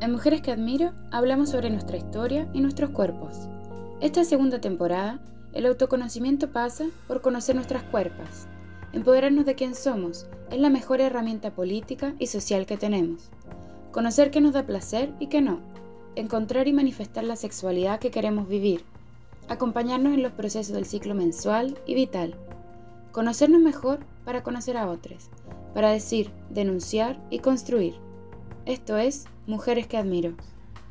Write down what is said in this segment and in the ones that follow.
En Mujeres que Admiro hablamos sobre nuestra historia y nuestros cuerpos. Esta segunda temporada, el autoconocimiento pasa por conocer nuestras cuerpos. Empoderarnos de quién somos es la mejor herramienta política y social que tenemos. Conocer qué nos da placer y qué no. Encontrar y manifestar la sexualidad que queremos vivir. Acompañarnos en los procesos del ciclo mensual y vital. Conocernos mejor para conocer a otros. Para decir, denunciar y construir. Esto es Mujeres que Admiro.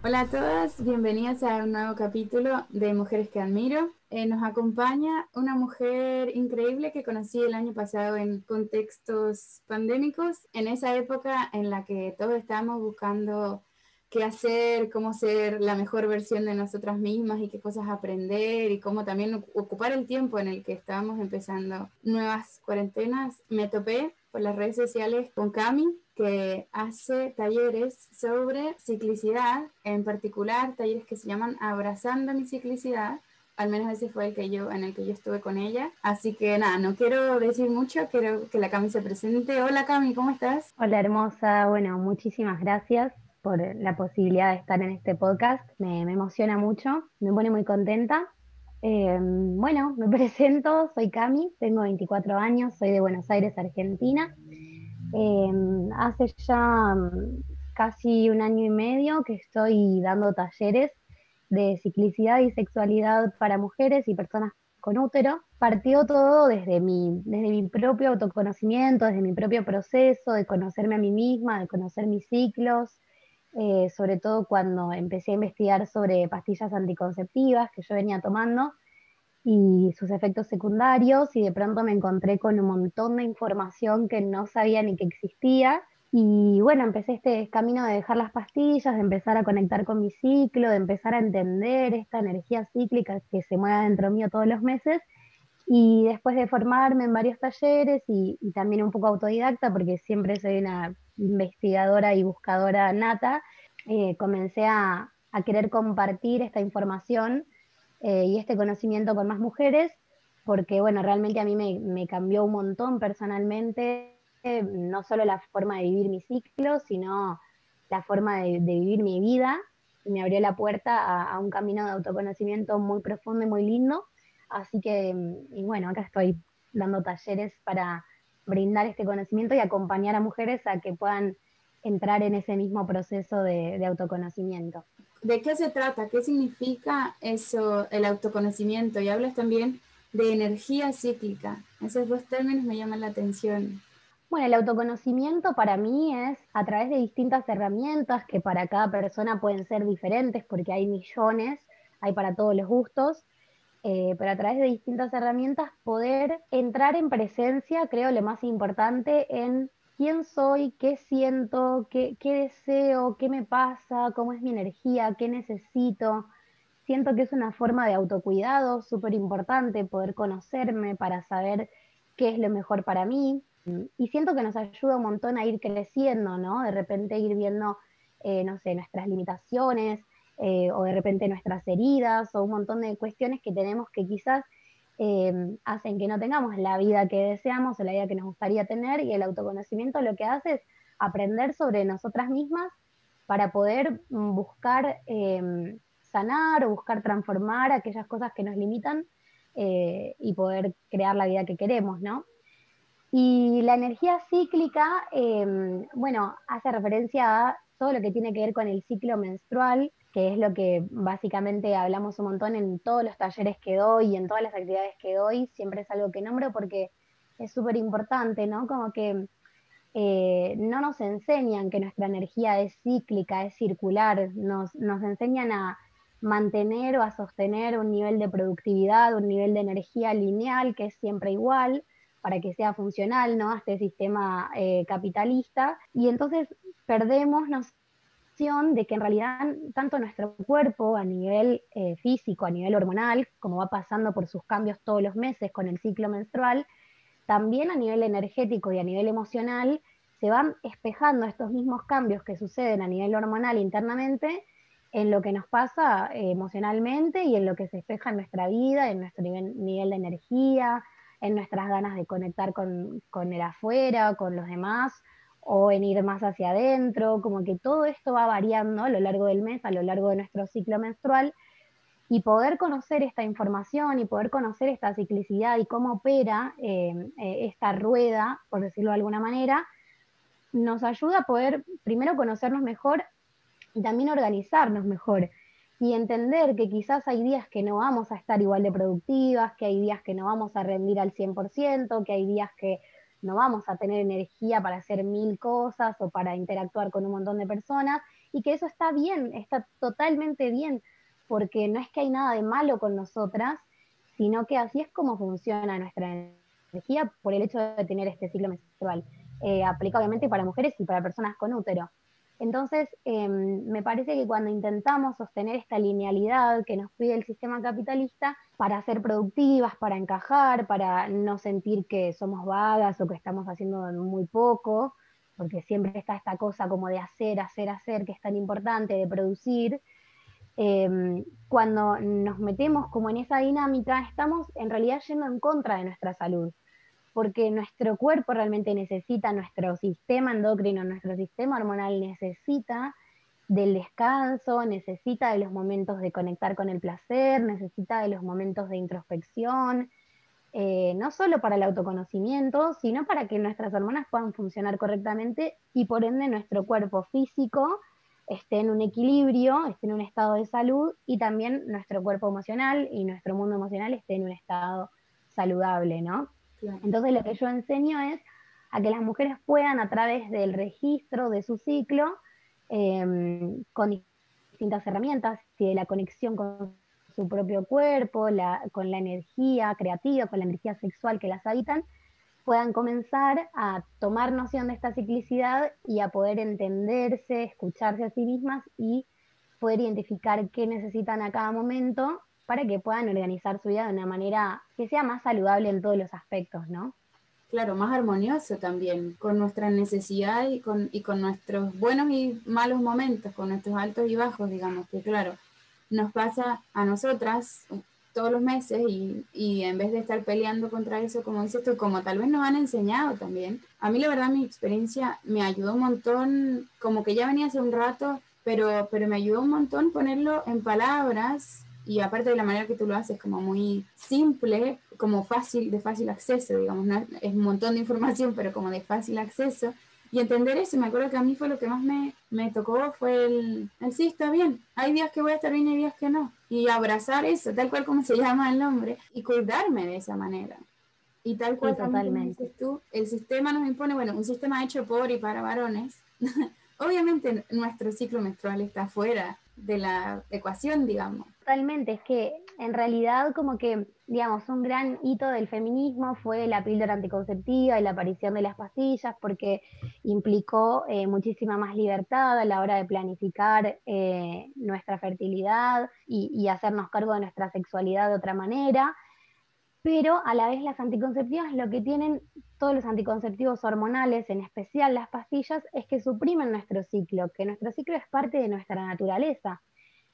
Hola a todas, bienvenidas a un nuevo capítulo de Mujeres que Admiro. Eh, nos acompaña una mujer increíble que conocí el año pasado en contextos pandémicos, en esa época en la que todos estábamos buscando qué hacer, cómo ser la mejor versión de nosotras mismas y qué cosas aprender y cómo también ocupar el tiempo en el que estábamos empezando nuevas cuarentenas. Me topé por las redes sociales con Cami, que hace talleres sobre ciclicidad, en particular talleres que se llaman Abrazando mi ciclicidad. Al menos ese fue el que yo, en el que yo estuve con ella. Así que nada, no quiero decir mucho, quiero que la Cami se presente. Hola Cami, ¿cómo estás? Hola hermosa, bueno, muchísimas gracias por la posibilidad de estar en este podcast. Me, me emociona mucho, me pone muy contenta. Eh, bueno, me presento, soy Cami, tengo 24 años, soy de Buenos Aires, Argentina. Em, hace ya mm, casi un año y medio que estoy dando talleres de ciclicidad y sexualidad para mujeres y personas con útero. Partió todo desde mi, desde mi propio autoconocimiento, desde mi propio proceso de conocerme a mí misma, de conocer mis ciclos, eh, sobre todo cuando empecé a investigar sobre pastillas anticonceptivas que yo venía tomando y sus efectos secundarios y de pronto me encontré con un montón de información que no sabía ni que existía. Y bueno, empecé este camino de dejar las pastillas, de empezar a conectar con mi ciclo, de empezar a entender esta energía cíclica que se mueve dentro mío todos los meses. Y después de formarme en varios talleres y, también un poco autodidacta, porque siempre soy una investigadora y buscadora nata, eh, comencé a, a querer compartir esta información eh, y este conocimiento con más mujeres, porque bueno, realmente a mí me, cambió un montón personalmente, no solo la forma de vivir mi ciclo, sino la forma de, vivir mi vida, me abrió la puerta a, un camino de autoconocimiento muy profundo y muy lindo, así que, y bueno, acá estoy dando talleres para brindar este conocimiento y acompañar a mujeres a que puedan entrar en ese mismo proceso de autoconocimiento. ¿De qué se trata? ¿Qué significa eso, el autoconocimiento? Y hablas también de energía cíclica. Esos dos términos me llaman la atención. Bueno, el autoconocimiento para mí es a través de distintas herramientas que para cada persona pueden ser diferentes porque hay millones, hay para todos los gustos, eh, pero a través de distintas herramientas poder entrar en presencia, creo lo más importante, en quién soy, qué siento, qué, deseo, qué me pasa, cómo es mi energía, qué necesito. Siento que es una forma de autocuidado súper importante poder conocerme para saber qué es lo mejor para mí. Y siento que nos ayuda un montón a ir creciendo, ¿no? De repente ir viendo, eh, no sé, nuestras limitaciones eh, o de repente nuestras heridas o un montón de cuestiones que tenemos que quizás Em, hacen que no tengamos la vida que deseamos o la vida que nos gustaría tener y el autoconocimiento lo que hace es aprender sobre nosotras mismas para poder mm, buscar em, sanar o buscar transformar aquellas cosas que nos limitan eh, y poder crear la vida que queremos, ¿no? Y la energía cíclica, em, bueno, hace referencia a todo lo que tiene que ver con el ciclo menstrual, que es lo que básicamente hablamos un montón en todos los talleres que doy y en todas las actividades que doy, siempre es algo que nombro porque es súper importante, ¿no? Como que eh, no nos enseñan que nuestra energía es cíclica, es circular, nos, nos enseñan a mantener o a sostener un nivel de productividad, un nivel de energía lineal que es siempre igual para que sea funcional ¿no? a este sistema eh, capitalista. Y entonces perdemos, nos de que en realidad tanto nuestro cuerpo a nivel eh, físico, a nivel hormonal, como va pasando por sus cambios todos los meses con el ciclo menstrual, también a nivel energético y a nivel emocional se van espejando estos mismos cambios que suceden a nivel hormonal internamente en lo que nos pasa eh, emocionalmente y en lo que se espeja en nuestra vida, en nuestro nivel, de energía, en nuestras ganas de conectar con, con el afuera, con los demás, o en ir más hacia adentro, como que todo esto va variando a lo largo del mes, a lo largo de nuestro ciclo menstrual, y poder conocer esta información y poder conocer esta ciclicidad y cómo opera eh, eh, esta rueda, por decirlo de alguna manera, nos ayuda a poder primero conocernos mejor y también organizarnos mejor y entender que quizás hay días que no vamos a estar igual de productivas, que hay días que no vamos a rendir al 100%, que hay días que no vamos a tener energía para hacer mil cosas o para interactuar con un montón de personas y que eso está bien, está totalmente bien, porque no es que hay nada de malo con nosotras, sino que así es como funciona nuestra energía por el hecho de tener este ciclo menstrual. Eh, aplica obviamente para mujeres y para personas con útero. Entonces, em, me parece que cuando intentamos sostener esta linealidad que nos pide el sistema capitalista para ser productivas, para encajar, para no sentir que somos vagas o que estamos haciendo muy poco, porque siempre está esta cosa como de hacer, hacer, hacer, que es tan importante, de producir, em, cuando nos metemos como en esa dinámica, estamos en realidad yendo en contra de nuestra salud porque nuestro cuerpo realmente necesita, nuestro sistema endocrino, nuestro sistema hormonal necesita del descanso, necesita de los momentos de conectar con el placer, necesita de los momentos de introspección, eh, no solo para el autoconocimiento, sino para que nuestras hormonas puedan funcionar correctamente y por ende nuestro cuerpo físico esté en un equilibrio, esté en un estado de salud y también nuestro cuerpo emocional y nuestro mundo emocional esté en un estado saludable, ¿no? Entonces lo que yo enseño es a que las mujeres puedan a través del registro de su ciclo, em, con distintas herramientas, de la conexión con su propio cuerpo, con la energía creativa, con la energía sexual que las habitan, puedan comenzar a tomar noción de esta ciclicidad y a poder entenderse, escucharse a sí mismas y poder identificar qué necesitan a cada momento para que puedan organizar su vida de una manera que sea más saludable en todos los aspectos, ¿no? Claro, más armonioso también, con nuestras necesidades y con, y con nuestros buenos y malos momentos, con nuestros altos y bajos, digamos, que claro, nos pasa a nosotras todos los meses y, y, en vez de estar peleando contra eso, como dices tú, como tal vez nos han enseñado también. A mí la verdad mi experiencia me ayudó un montón, como que ya venía hace un rato, pero, pero me ayudó un montón ponerlo en palabras y aparte de la manera que tú lo haces, como muy simple, como fácil, de fácil acceso, digamos, es un montón de información, pero como de fácil acceso. Y entender eso, me acuerdo que a mí fue lo que más me, me tocó, fue el, el, sí, está bien, hay días que voy a estar bien y días que no. Y abrazar eso, tal cual como se llama el nombre, y cuidarme de esa manera. Y tal cual totalmente. tú, el sistema nos impone, bueno, un sistema hecho por y para varones. Obviamente nuestro ciclo menstrual está fuera de la ecuación, digamos. Totalmente, es que en realidad como que, digamos, un gran hito del feminismo fue la píldora anticonceptiva y la aparición de las pastillas, porque implicó eh, muchísima más libertad a la hora de planificar eh, nuestra fertilidad y hacernos cargo de nuestra sexualidad de otra manera pero a la vez las anticonceptivas lo que tienen todos los anticonceptivos hormonales, en especial las pastillas, es que suprimen nuestro ciclo, que nuestro ciclo es parte de nuestra naturaleza.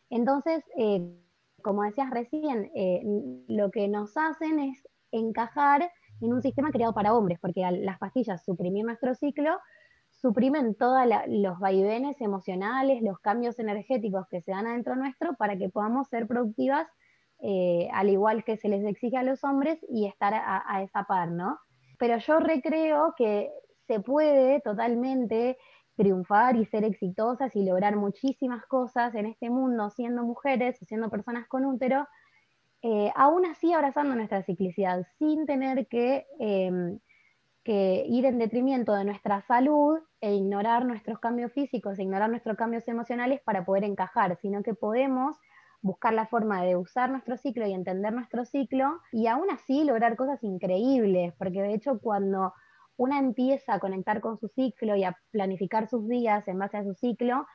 Entonces, eh, como decías recién, eh, lo que nos hacen es encajar en un sistema creado para hombres, porque las pastillas suprimir nuestro ciclo, suprimen todos los vaivenes emocionales, los cambios energéticos que se dan adentro nuestro para que podamos ser productivas eh, al igual que se les exige a los hombres, y estar a, esa par, ¿no? Pero yo recreo que se puede totalmente triunfar y ser exitosas y lograr muchísimas cosas en este mundo siendo mujeres, siendo personas con útero, eh, aún así abrazando nuestra ciclicidad, sin tener em, que, ir en detrimento de nuestra salud e ignorar nuestros cambios físicos, e ignorar nuestros cambios emocionales para poder encajar, sino que podemos buscar la forma de usar nuestro ciclo y entender nuestro ciclo y aún así lograr cosas increíbles, porque de hecho cuando una empieza a conectar con su ciclo y a planificar sus días en base a su ciclo,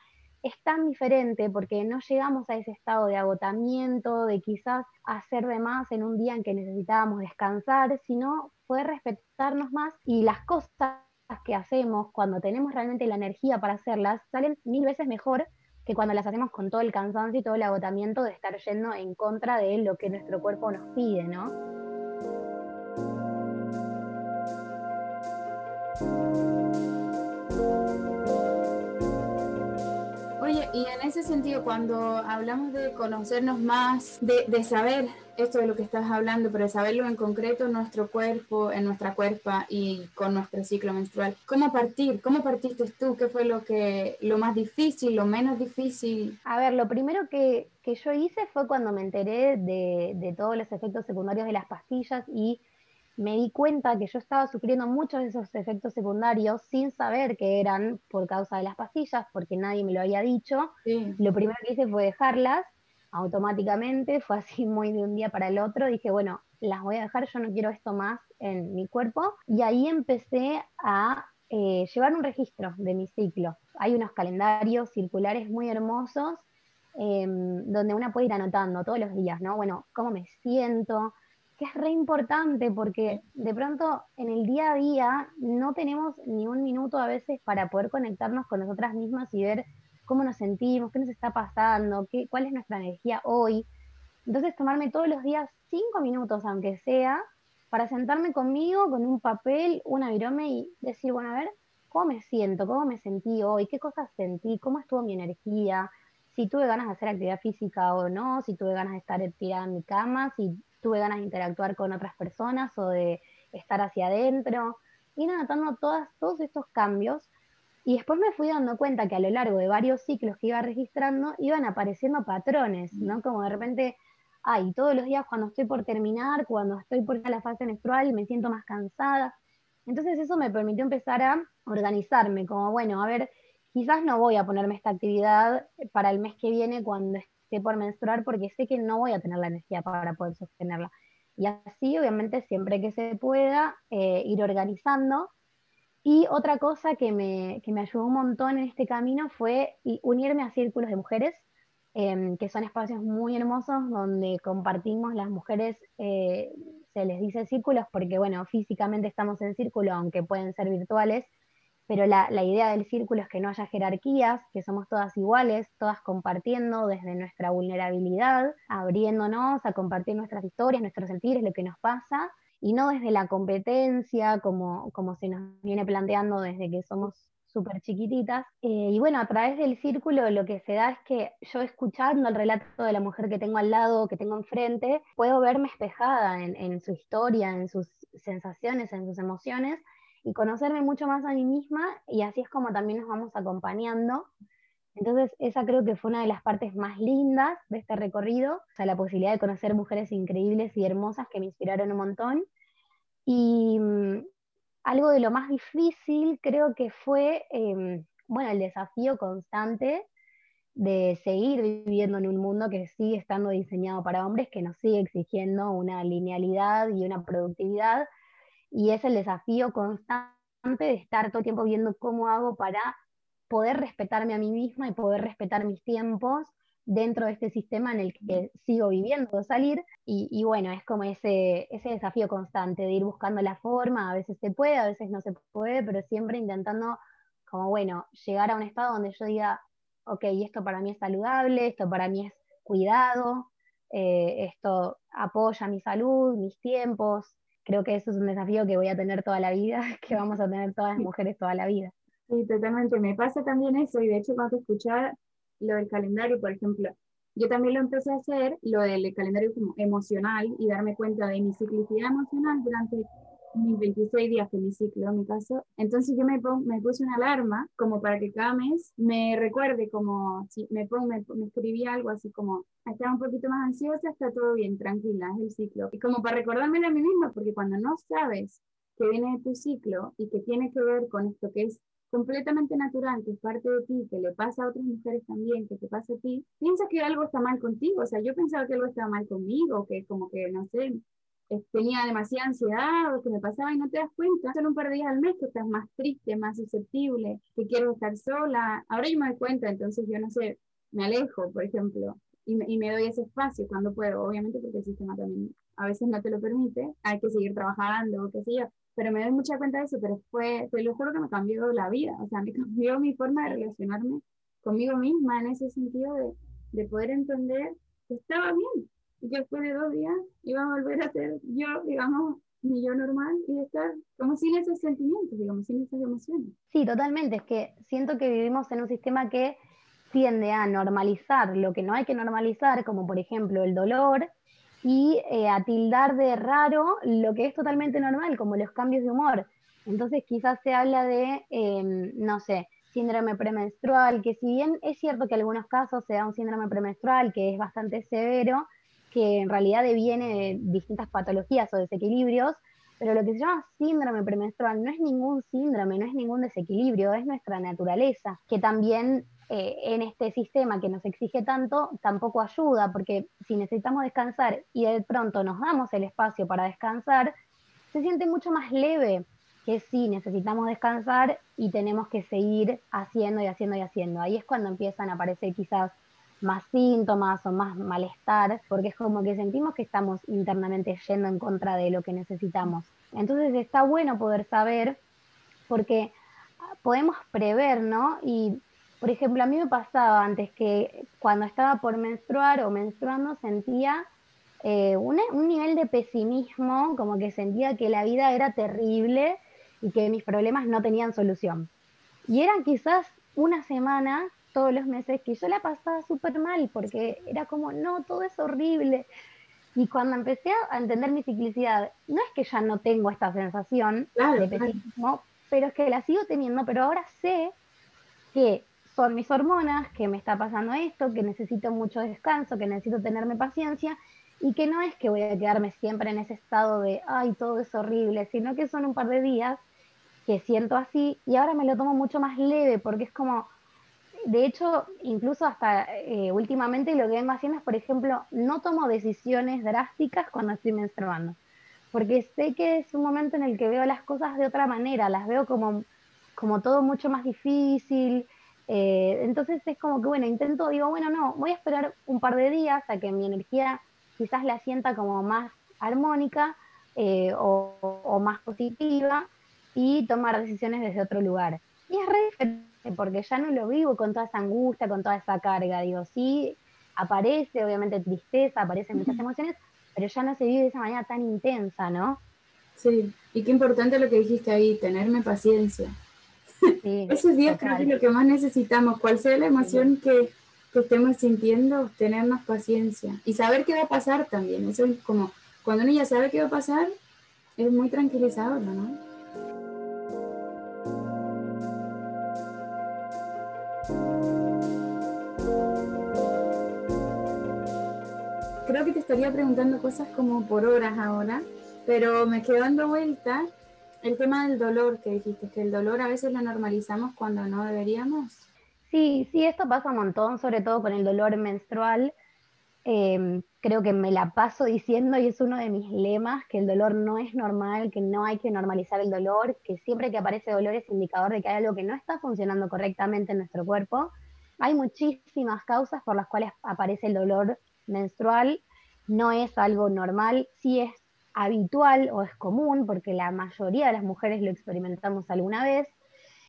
es tan diferente porque no llegamos a ese estado de agotamiento, de quizás hacer de más en un día en que necesitábamos descansar, sino poder respetarnos más y las cosas que hacemos cuando tenemos realmente la energía para hacerlas salen mil veces mejor que cuando las hacemos con todo el cansancio y todo el agotamiento de estar yendo en contra de lo que nuestro cuerpo nos pide, ¿no? Oye, y en ese sentido, cuando hablamos de conocernos más, de, de saber esto de lo que estás hablando, pero saberlo en concreto en nuestro cuerpo, en nuestra cuerpa y con nuestro ciclo menstrual, ¿cómo partir? ¿Cómo partiste tú? ¿Qué fue lo, que, lo más difícil, lo menos difícil? A ver, lo primero que, que yo hice fue cuando me enteré de, de todos los efectos secundarios de las pastillas y me di cuenta que yo estaba sufriendo muchos de esos efectos secundarios sin saber que eran por causa de las pastillas, porque nadie me lo había dicho. Lo primero que hice fue dejarlas automáticamente, fue así muy de un día para el otro. Dije, bueno, las voy a dejar, yo no quiero esto más en mi cuerpo. Y ahí empecé a eh, llevar un registro de mi ciclo. Hay unos calendarios circulares muy hermosos em, donde una puede ir anotando todos los días, ¿no? Bueno, cómo me siento, que es re importante porque de pronto en el día a día no tenemos ni un minuto a veces para poder conectarnos con nosotras mismas y ver cómo nos sentimos, qué nos está pasando, qué, cuál es nuestra energía hoy. Entonces tomarme todos los días cinco minutos, aunque sea, para sentarme conmigo con un papel, una virome y decir, bueno, a ver, ¿cómo me siento? ¿Cómo me sentí hoy? ¿Qué cosas sentí? ¿Cómo estuvo mi energía? Si tuve ganas de hacer actividad física o no, si tuve ganas de estar tirada en mi cama, si tuve ganas de interactuar con otras personas o de estar hacia adentro, ir anotando todos estos cambios y después me fui dando cuenta que a lo largo de varios ciclos que iba registrando iban apareciendo patrones, ¿no? Como de repente, ay, todos los días cuando estoy por terminar, cuando estoy por la fase menstrual, me siento más cansada. Entonces eso me permitió empezar a organizarme, como bueno, a ver, quizás no voy a ponerme esta actividad para el mes que viene cuando esté por menstruar porque sé que no voy a tener la energía para poder sostenerla. Y así, obviamente, siempre que se pueda, eh, ir organizando. Y otra cosa que me, que me, ayudó un montón en este camino fue unirme a círculos de mujeres, em, que son espacios muy hermosos donde compartimos las mujeres, eh, se les dice círculos porque, bueno, físicamente estamos en círculo, aunque pueden ser virtuales, pero la, idea del círculo es que no haya jerarquías, que somos todas iguales, todas compartiendo desde nuestra vulnerabilidad, abriéndonos a compartir nuestras historias, nuestros sentires, lo que nos pasa, y no desde la competencia, como, como se nos viene planteando desde que somos súper chiquititas. Eh, y bueno, a través del círculo lo que se da es que yo escuchando el relato de la mujer que tengo al lado, que tengo enfrente, puedo verme espejada en su historia, en sus sensaciones, en sus emociones, y conocerme mucho más a mí misma y así es como también nos vamos acompañando. Entonces, esa creo que fue una de las partes más lindas de este recorrido, o sea, la posibilidad de conocer mujeres increíbles y hermosas que me inspiraron un montón. Y mm, algo de lo más difícil creo que fue, em, bueno, el desafío constante de seguir viviendo en un mundo que sigue estando diseñado para hombres, que nos sigue exigiendo una linealidad y una productividad y es el desafío constante de estar todo el tiempo viendo cómo hago para poder respetarme a mí misma y poder respetar mis tiempos dentro de este sistema en el que sigo viviendo, salir, y, bueno, es como ese, ese desafío constante de ir buscando la forma, a veces se puede, a veces no se puede, pero siempre intentando como, bueno, llegar a un estado donde yo diga, ok, esto para mí es saludable, esto para mí es cuidado, eh, esto apoya mi salud, mis tiempos, creo que eso es un desafío que voy a tener toda la vida, que vamos a tener todas las mujeres toda la vida. Sí, totalmente. Me pasa también eso, y de hecho cuando escuchar lo del calendario, por ejemplo, yo también lo empecé a hacer, lo del calendario como emocional, y darme cuenta de mi ciclicidad emocional durante mis 26 días de mi ciclo, en mi caso. Entonces yo me, me puse una alarma como para que cada mes me recuerde como, si me, pongo, me, me escribí algo así como, estaba un poquito más ansiosa, está todo bien, tranquila, es el ciclo. Y como para recordarme a mí misma, porque cuando no sabes que viene de tu ciclo y que tiene que ver con esto que es completamente natural, que es parte de ti, que le pasa a otras mujeres también, que te pasa a ti, piensa que algo está mal contigo. O sea, yo pensaba que algo estaba mal conmigo, que como que, no sé, tenía demasiada ansiedad o que me pasaba y no te das cuenta. Son un par de días al mes que estás más triste, más susceptible, que quiero estar sola. Ahora yo me doy cuenta, entonces yo no sé, me alejo, por ejemplo, y me, y me doy ese espacio cuando puedo, obviamente porque el sistema también a veces no te lo permite, hay que seguir trabajando qué sé yo, pero me doy mucha cuenta de eso, pero fue, te lo juro que me cambió la vida, o sea, me cambió mi forma de relacionarme conmigo misma en ese sentido de, de poder entender que estaba bien, y que después de dos días iba a volver a ser yo, digamos, mi yo normal y estar como sin esos sentimientos, digamos, sin esas emociones. Sí, totalmente. Es que siento que vivimos en un sistema que tiende a normalizar lo que no hay que normalizar, como por ejemplo el dolor, y eh, a tildar de raro lo que es totalmente normal, como los cambios de humor. Entonces quizás se habla de, em, no sé, síndrome premenstrual, que si bien es cierto que en algunos casos se da un síndrome premenstrual que es bastante severo, que en realidad deviene de distintas patologías o desequilibrios, pero lo que se llama síndrome premenstrual no es ningún síndrome, no es ningún desequilibrio, es nuestra naturaleza, que también eh, en este sistema que nos exige tanto tampoco ayuda, porque si necesitamos descansar y de pronto nos damos el espacio para descansar, se siente mucho más leve que si necesitamos descansar y tenemos que seguir haciendo y haciendo y haciendo. Ahí es cuando empiezan a aparecer quizás más síntomas o más malestar, porque es como que sentimos que estamos internamente yendo en contra de lo que necesitamos. Entonces está bueno poder saber, porque podemos prever, ¿no? Y por ejemplo, a mí me pasaba antes que cuando estaba por menstruar o menstruando sentía eh, un, nivel de pesimismo, como que sentía que la vida era terrible y que mis problemas no tenían solución. Y eran quizás una semana todos los meses que yo la pasaba súper mal porque era como, no, todo es horrible. Y cuando empecé a entender mi ciclicidad, no es que ya no tengo esta sensación de pesimismo, pero es que la sigo teniendo, pero ahora sé que son mis hormonas, que me está pasando esto, que necesito mucho descanso, que necesito tenerme paciencia y que no es que voy a quedarme siempre en ese estado de, ay, todo es horrible, sino que son un par de días que siento así y ahora me lo tomo mucho más leve porque es como, de hecho, incluso hasta eh, últimamente lo que vengo haciendo es, por ejemplo, no tomo decisiones drásticas cuando estoy menstruando, porque sé que es un momento en el que veo las cosas de otra manera, las veo como, como todo mucho más difícil, eh, entonces es como que, bueno, intento, digo, bueno, no, voy a esperar un par de días a que mi energía quizás la sienta como más armónica eh, o, más positiva y tomar decisiones desde otro lugar. Y es re diferente porque ya no lo vivo con toda esa angustia, con toda esa carga. Digo, sí, aparece obviamente tristeza, aparecen muchas emociones, pero ya no se vive de esa manera tan intensa, ¿no? Sí, y qué importante lo que dijiste ahí, tenerme paciencia. Esos días creo que es lo que más necesitamos, cual sea la emoción que, que, estemos sintiendo, tener más paciencia y saber qué va a pasar también. Eso es como, cuando uno ya sabe qué va a pasar, es muy tranquilizador, ¿no? Creo que te estaría preguntando cosas como por horas ahora, pero me quedo dando vueltas el tema del dolor que dijiste, que el dolor a veces lo normalizamos cuando no deberíamos. Sí, sí, esto pasa un montón, sobre todo con el dolor menstrual. Em, creo que me la paso diciendo, y es uno de mis lemas, que el dolor no es normal, que no hay que normalizar el dolor, que siempre que aparece dolor es indicador de que hay algo que no está funcionando correctamente en nuestro cuerpo. Hay muchísimas causas por las cuales aparece el dolor menstrual, no es algo normal, sí es habitual o es común, porque la mayoría de las mujeres lo experimentamos alguna vez,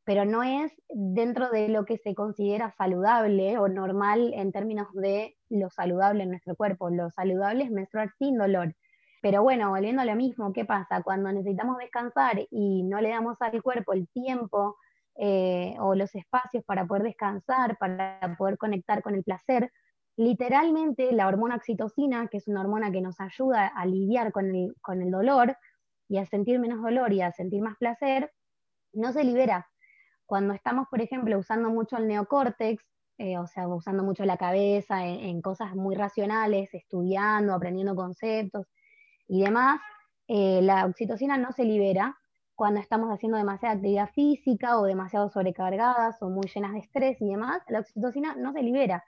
pero no es dentro de lo que se considera saludable o normal en términos de lo saludable en nuestro cuerpo. Lo saludable es menstruar sin dolor. Pero bueno, volviendo a lo mismo, ¿qué pasa? Cuando necesitamos descansar y no le damos al cuerpo el tiempo eh, o los espacios para poder descansar, para poder conectar con el placer, literalmente la hormona oxitocina, que es una hormona que nos ayuda a lidiar con el, dolor y a sentir menos dolor y a sentir más placer, no se libera. Cuando estamos, por ejemplo, usando mucho el neocórtex, eh, o sea, usando mucho la cabeza en, cosas muy racionales, estudiando, aprendiendo conceptos y demás, eh, la oxitocina no se libera cuando estamos haciendo demasiada actividad física o demasiado sobrecargadas o muy llenas de estrés y demás, la oxitocina no se libera.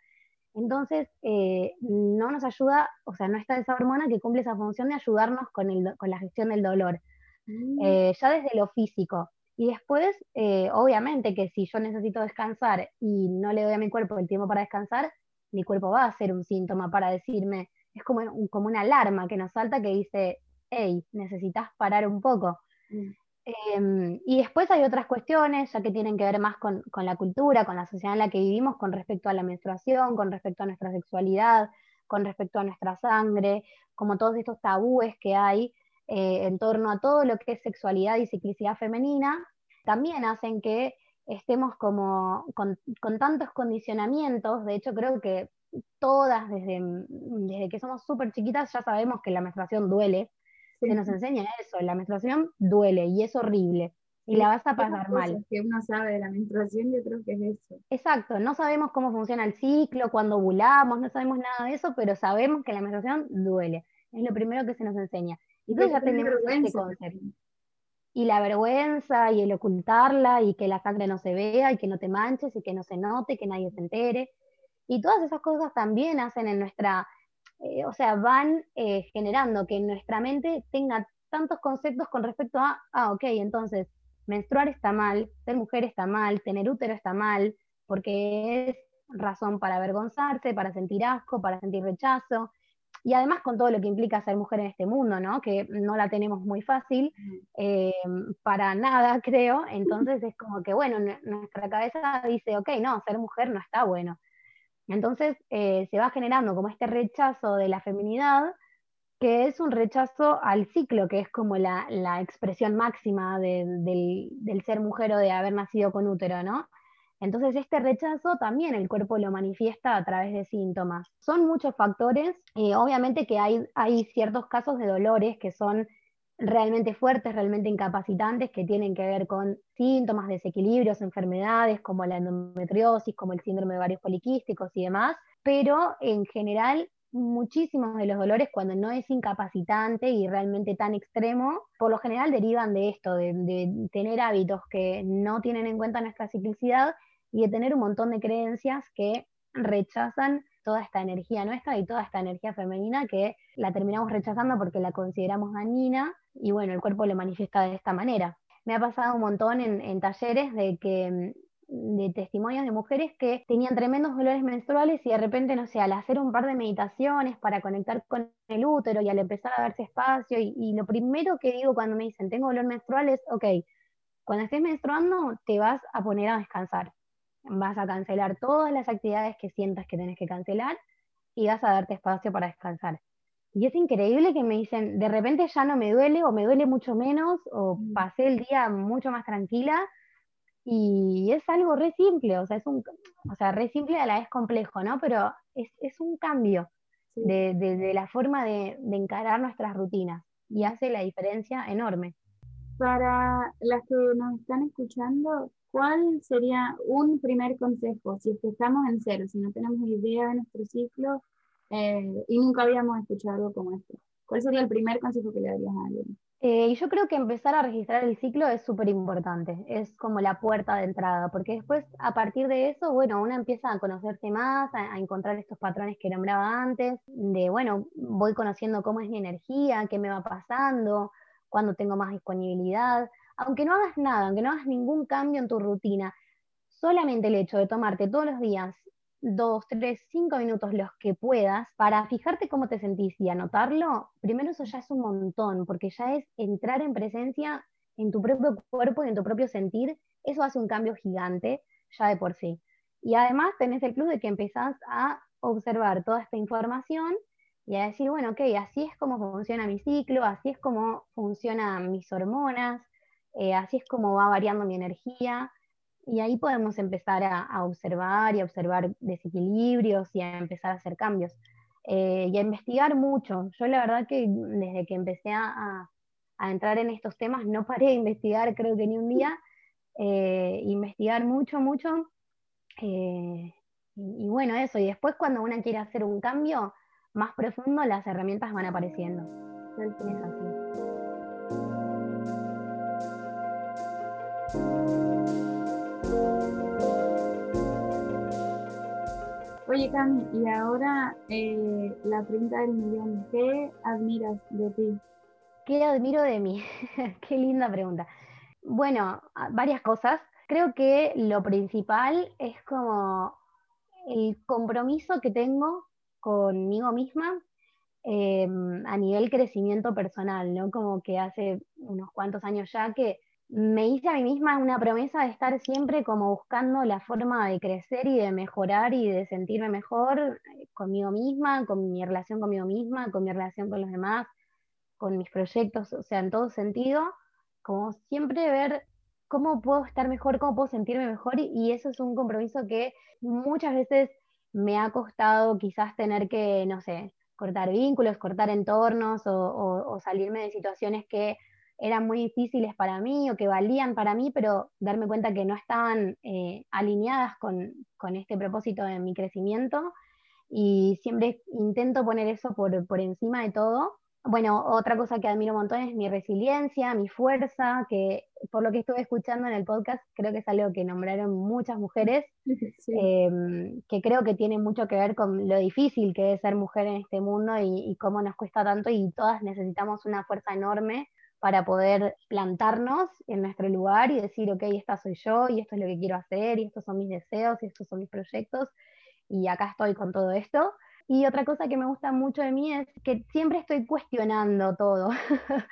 Entonces, eh, no nos ayuda, o sea, no está esa hormona que cumple esa función de ayudarnos con, la gestión del dolor, mm. eh, ya desde lo físico. Y después, eh, obviamente que si yo necesito descansar y no le doy a mi cuerpo el tiempo para descansar, mi cuerpo va a ser un síntoma para decirme, es como, como una alarma que nos salta que dice, hey, necesitas parar un poco. Mm. Em, y después hay otras cuestiones, ya que tienen que ver más con, la cultura, con la sociedad en la que vivimos, con respecto a la menstruación, con respecto a nuestra sexualidad, con respecto a nuestra sangre, como todos estos tabúes que hay eh, en torno a todo lo que es sexualidad y ciclicidad femenina, también hacen que estemos como con, tantos condicionamientos, de hecho creo que todas desde, desde que somos súper chiquitas ya sabemos que la menstruación duele, se nos enseña eso, la menstruación duele y es horrible y la vas a pasar mal. Que uno sabe de la menstruación, yo creo que es eso. Exacto, no sabemos cómo funciona el ciclo, cuando ovulamos, no sabemos nada de eso, pero sabemos que la menstruación duele. Es lo primero que se nos enseña. Y entonces ya tenemos este concepto. Y la vergüenza y el ocultarla y que la sangre no se vea y que no te manches y que no se note, que nadie se entere. Y todas esas cosas también hacen en nuestra, eh, o sea, van eh, generando que nuestra mente tenga tantos conceptos con respecto a, ah, ok, entonces menstruar está mal, ser mujer está mal, tener útero está mal, porque es razón para avergonzarse, para sentir asco, para sentir rechazo, y además con todo lo que implica ser mujer en este mundo, ¿no? Que no la tenemos muy fácil, eh, para nada creo, entonces es como que, bueno, nuestra cabeza dice, ok, no, ser mujer no está bueno. Entonces eh, se va generando como este rechazo de la feminidad que es un rechazo al ciclo, que es como la, expresión máxima del, ser mujer o de haber nacido con útero, ¿no? Entonces este rechazo también el cuerpo lo manifiesta a través de síntomas. Son muchos factores, eh, obviamente que hay, hay ciertos casos de dolores que son realmente fuertes, realmente incapacitantes, que tienen que ver con síntomas, desequilibrios, enfermedades como la endometriosis, como el síndrome de varios poliquísticos y demás, pero en general muchísimos de los dolores cuando no es incapacitante y realmente tan extremo, por lo general derivan de esto, de, tener hábitos que no tienen en cuenta nuestra ciclicidad y de tener un montón de creencias que rechazan toda esta energía nuestra y toda esta energía femenina que la terminamos rechazando porque la consideramos dañina y bueno, el cuerpo lo manifiesta de esta manera. Me ha pasado un montón en talleres de que de testimonios de mujeres que tenían tremendos dolores menstruales y de repente, no sé, al hacer un par de meditaciones para conectar con el útero y al empezar a darse espacio, y, lo primero que digo cuando me dicen tengo dolor menstrual es, ok, cuando estés menstruando te vas a poner a descansar, vas a cancelar todas las actividades que sientas que tenés que cancelar y vas a darte espacio para descansar. Y es increíble que me dicen, de repente ya no me duele o me duele mucho menos o mm. pasé el día mucho más tranquila y es algo re simple, o sea, es un, o sea, re simple a la vez complejo, ¿no? Pero es, un cambio de, la forma de, encarar nuestras rutinas y hace la diferencia enorme. Para las que nos están escuchando, ¿cuál sería un primer consejo si es que estamos en cero, si no tenemos idea de nuestro ciclo eh, y nunca habíamos escuchado algo como esto? ¿Cuál sería el primer consejo que le darías a alguien? Eh, yo creo que empezar a registrar el ciclo es súper importante, es como la puerta de entrada, porque después a partir de eso, bueno, uno empieza a conocerse más, a, encontrar estos patrones que nombraba antes, de, bueno, voy conociendo cómo es mi energía, qué me va pasando, cuándo tengo más disponibilidad, aunque no hagas nada, aunque no hagas ningún cambio en tu rutina, solamente el hecho de tomarte todos los días dos, tres, cinco minutos los que puedas para fijarte cómo te sentís y anotarlo, primero eso ya es un montón, porque ya es entrar en presencia en tu propio cuerpo y en tu propio sentir, eso hace un cambio gigante ya de por sí. Y además tenés el plus de que empezás a observar toda esta información y a decir, bueno, ok, así es como funciona mi ciclo, así es como funcionan mis hormonas, eh, así es como va variando mi energía, y ahí podemos empezar a, observar y a observar desequilibrios y a empezar a hacer cambios. Eh, y a investigar mucho. Yo la verdad que desde que empecé a, entrar en estos temas no paré de investigar, creo que ni un día. Eh, investigar mucho, mucho. Y, y, bueno, eso. Y después cuando uno quiere hacer un cambio más profundo, las herramientas van apareciendo. Es así. Oye, Cami, y ahora eh, la pregunta del millón, ¿qué admiras de ti? ¿Qué admiro de mí? Qué linda pregunta. Bueno, varias cosas. Creo que lo principal es como el compromiso que tengo conmigo misma em, a nivel crecimiento personal, ¿no? Como que hace unos cuantos años ya que me hice a mí misma una promesa de estar siempre como buscando la forma de crecer y de mejorar y de sentirme mejor eh, conmigo misma, con mi relación conmigo misma, con mi relación con los demás, con mis proyectos, o sea, en todo sentido, como siempre ver cómo puedo estar mejor, cómo puedo sentirme mejor y, eso es un compromiso que muchas veces me ha costado quizás tener que, no sé, cortar vínculos, cortar entornos o, salirme de situaciones que eran muy difíciles para mí o que valían para mí, pero darme cuenta que no estaban eh, alineadas con, con, este propósito de mi crecimiento. Y siempre intento poner eso por, por encima de todo bueno, otra cosa que admiro un montón es mi resiliencia, mi fuerza, que por lo que estuve escuchando en el podcast, creo que es algo que nombraron muchas mujeres, em, que creo que tiene mucho que ver con lo difícil que es ser mujer en este mundo y, cómo nos cuesta tanto y todas necesitamos una fuerza enorme para poder plantarnos en nuestro lugar y decir, ok, esta soy yo y esto es lo que quiero hacer y estos son mis deseos y estos son mis proyectos y acá estoy con todo esto. Y otra cosa que me gusta mucho de mí es que siempre estoy cuestionando todo.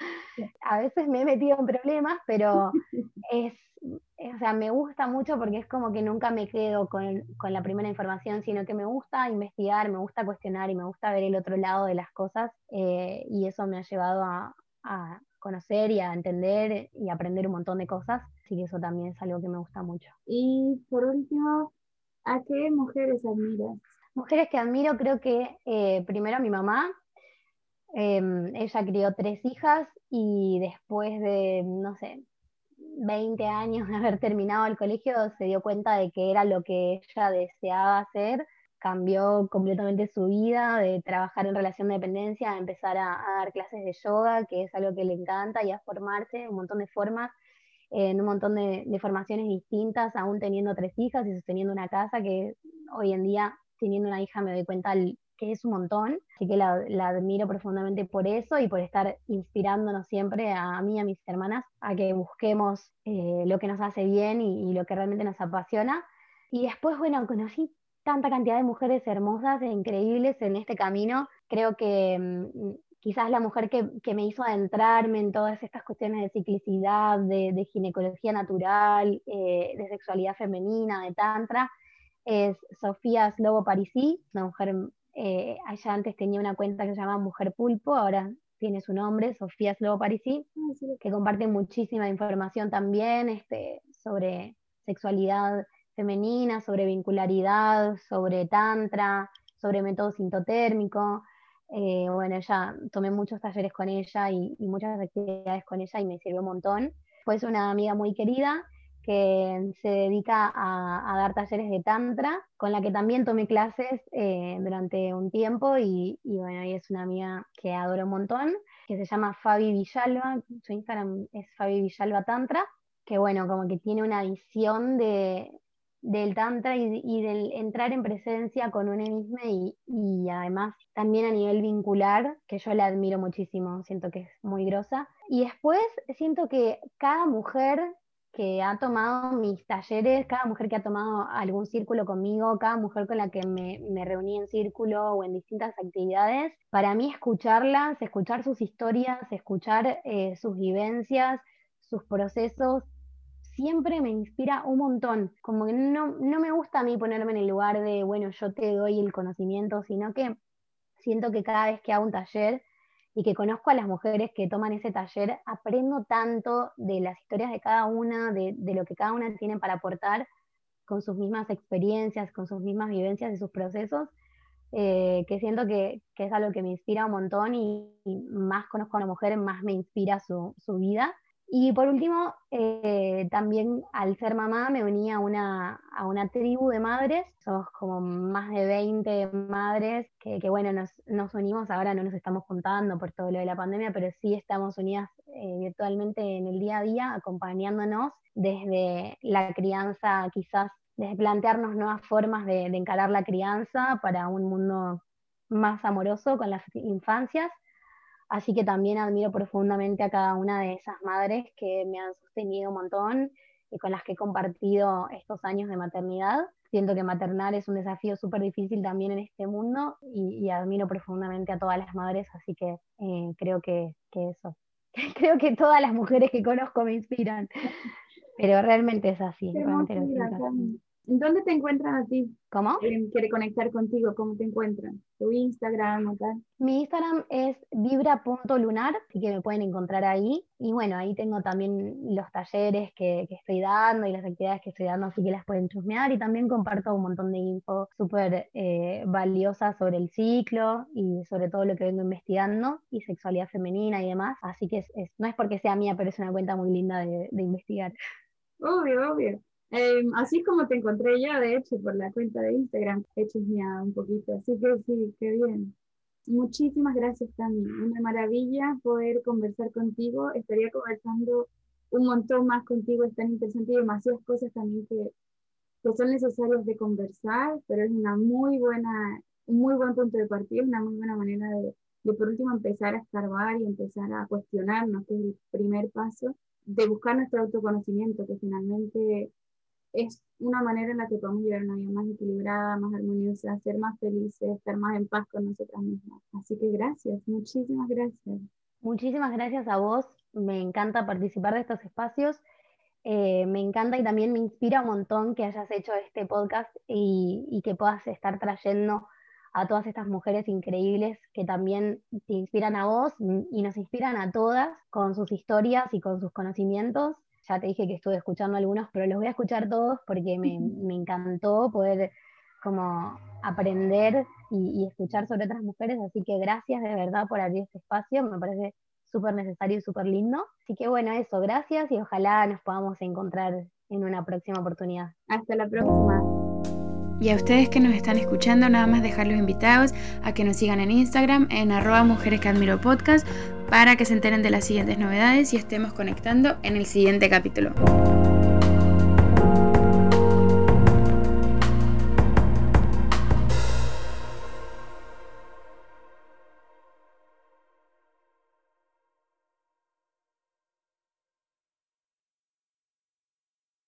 a veces me he metido en problemas, pero es, o sea, me gusta mucho porque es como que nunca me quedo con, con, la primera información, sino que me gusta investigar, me gusta cuestionar y me gusta ver el otro lado de las cosas. Eh, y eso me ha llevado a, a conocer y a entender y aprender un montón de cosas. Así que eso también es algo que me gusta mucho. Y por último, ¿a qué mujeres admiras? Mujeres que admiro, creo que eh, primero mi mamá. Em, ella crió tres hijas y después de, no sé, 20 años de haber terminado el colegio, se dio cuenta de que era lo que ella deseaba hacer. Cambió completamente su vida de trabajar en relación de dependencia a empezar a, dar clases de yoga, que es algo que le encanta, y a formarse un montón de formas, en un montón de formaciones distintas, aún teniendo tres hijas y sosteniendo una casa que hoy en día teniendo una hija me doy cuenta que es un montón, así que la, admiro profundamente por eso y por estar inspirándonos siempre a mí y a mis hermanas a que busquemos eh, lo que nos hace bien y, lo que realmente nos apasiona. Y después, bueno, conocí tanta cantidad de mujeres hermosas e increíbles en este camino. Creo que mm, quizás la mujer que, me hizo adentrarme en todas estas cuestiones de ciclicidad, de, ginecología natural, eh, de sexualidad femenina, de tantra, es Sofía Slobo Parisi, una mujer, eh, ella antes tenía una cuenta que se llama Mujer Pulpo, ahora tiene su nombre, Sofía Slobo Parisi, que comparte muchísima información también este, sobre sexualidad femenina, sobre vincularidad, sobre tantra, sobre método sintotérmico. Eh, bueno, ella tomé muchos talleres con ella y, y, muchas actividades con ella y me sirvió un montón. Fue una amiga muy querida que se dedica a, dar talleres de tantra, con la que también tomé clases eh, durante un tiempo y, bueno, es una amiga que adoro un montón, que se llama Fabi Villalba, su Instagram es Fabi Villalba Tantra, que bueno, como que tiene una visión de, del tantra y, del entrar en presencia con una misma y, y, además también a nivel vincular, que yo la admiro muchísimo, siento que es muy grosa. Y después siento que cada mujer que ha tomado mis talleres, cada mujer que ha tomado algún círculo conmigo, cada mujer con la que me, reuní en círculo o en distintas actividades, para mí escucharlas, escuchar sus historias, escuchar eh, sus vivencias, sus procesos, siempre me inspira un montón. Como que no, no me gusta a mí ponerme en el lugar de, bueno, yo te doy el conocimiento, sino que siento que cada vez que hago un taller, y que conozco a las mujeres que toman ese taller, aprendo tanto de las historias de cada una, de, lo que cada una tiene para aportar con sus mismas experiencias, con sus mismas vivencias y sus procesos, eh, que siento que, es algo que me inspira un montón y, más conozco a una mujer, más me inspira su, su vida. Y por último, eh, también al ser mamá me unía a una, a una tribu de madres, somos como más de 20 madres que, que bueno, nos, nos, unimos, ahora no nos estamos juntando por todo lo de la pandemia, pero sí estamos unidas eh, virtualmente en el día a día, acompañándonos desde la crianza, quizás desde plantearnos nuevas formas de, de encarar la crianza para un mundo más amoroso con las infancias Así que también admiro profundamente a cada una de esas madres que me han sostenido un montón y con las que he compartido estos años de maternidad. Siento que maternar es un desafío súper difícil también en este mundo y, admiro profundamente a todas las madres, así que eh, creo que, eso. creo que todas las mujeres que conozco me inspiran, pero realmente es así. ¿Dónde te encuentran a ti? ¿Cómo? ¿Alguien quiere conectar contigo? ¿Cómo te encuentran? ¿Tu Instagram o tal? Mi Instagram es vibra.lunar, así que me pueden encontrar ahí. Y bueno, ahí tengo también los talleres que, que estoy dando y las actividades que estoy dando, así que las pueden chusmear. Y también comparto un montón de info súper eh, valiosa sobre el ciclo y sobre todo lo que vengo investigando y sexualidad femenina y demás. Así que es, es, no es porque sea mía, pero es una cuenta muy linda de, de investigar. Obvio, obvio. Eh, así como te encontré yo, de hecho, por la cuenta de Instagram, he chismeado un poquito, así que sí, qué bien. Muchísimas gracias, Tami. Una maravilla poder conversar contigo. Estaría conversando un montón más contigo, es tan interesante y demasiadas cosas también que, que son necesarias de conversar, pero es una muy buena, muy buen punto de partida, una muy buena manera de, de por último empezar a escarbar y empezar a cuestionarnos, que es el primer paso, de buscar nuestro autoconocimiento, que finalmente es una manera en la que podemos llevar una vida más equilibrada, más armoniosa, ser más felices, estar más en paz con nosotras mismas. Así que gracias, muchísimas gracias. Muchísimas gracias a vos, me encanta participar de estos espacios. Eh, me encanta y también me inspira un montón que hayas hecho este podcast y, y, que puedas estar trayendo a todas estas mujeres increíbles que también te inspiran a vos y nos inspiran a todas con sus historias y con sus conocimientos ya te dije que estuve escuchando algunos, pero los voy a escuchar todos porque me, me encantó poder como aprender y, y, escuchar sobre otras mujeres, así que gracias de verdad por abrir este espacio, me parece súper necesario y súper lindo. Así que bueno, eso, gracias y ojalá nos podamos encontrar en una próxima oportunidad. Hasta la próxima. Y a ustedes que nos están escuchando, nada más dejarlos invitados a que nos sigan en Instagram en arroba mujeres que admiro podcast para que se enteren de las siguientes novedades y estemos conectando en el siguiente capítulo.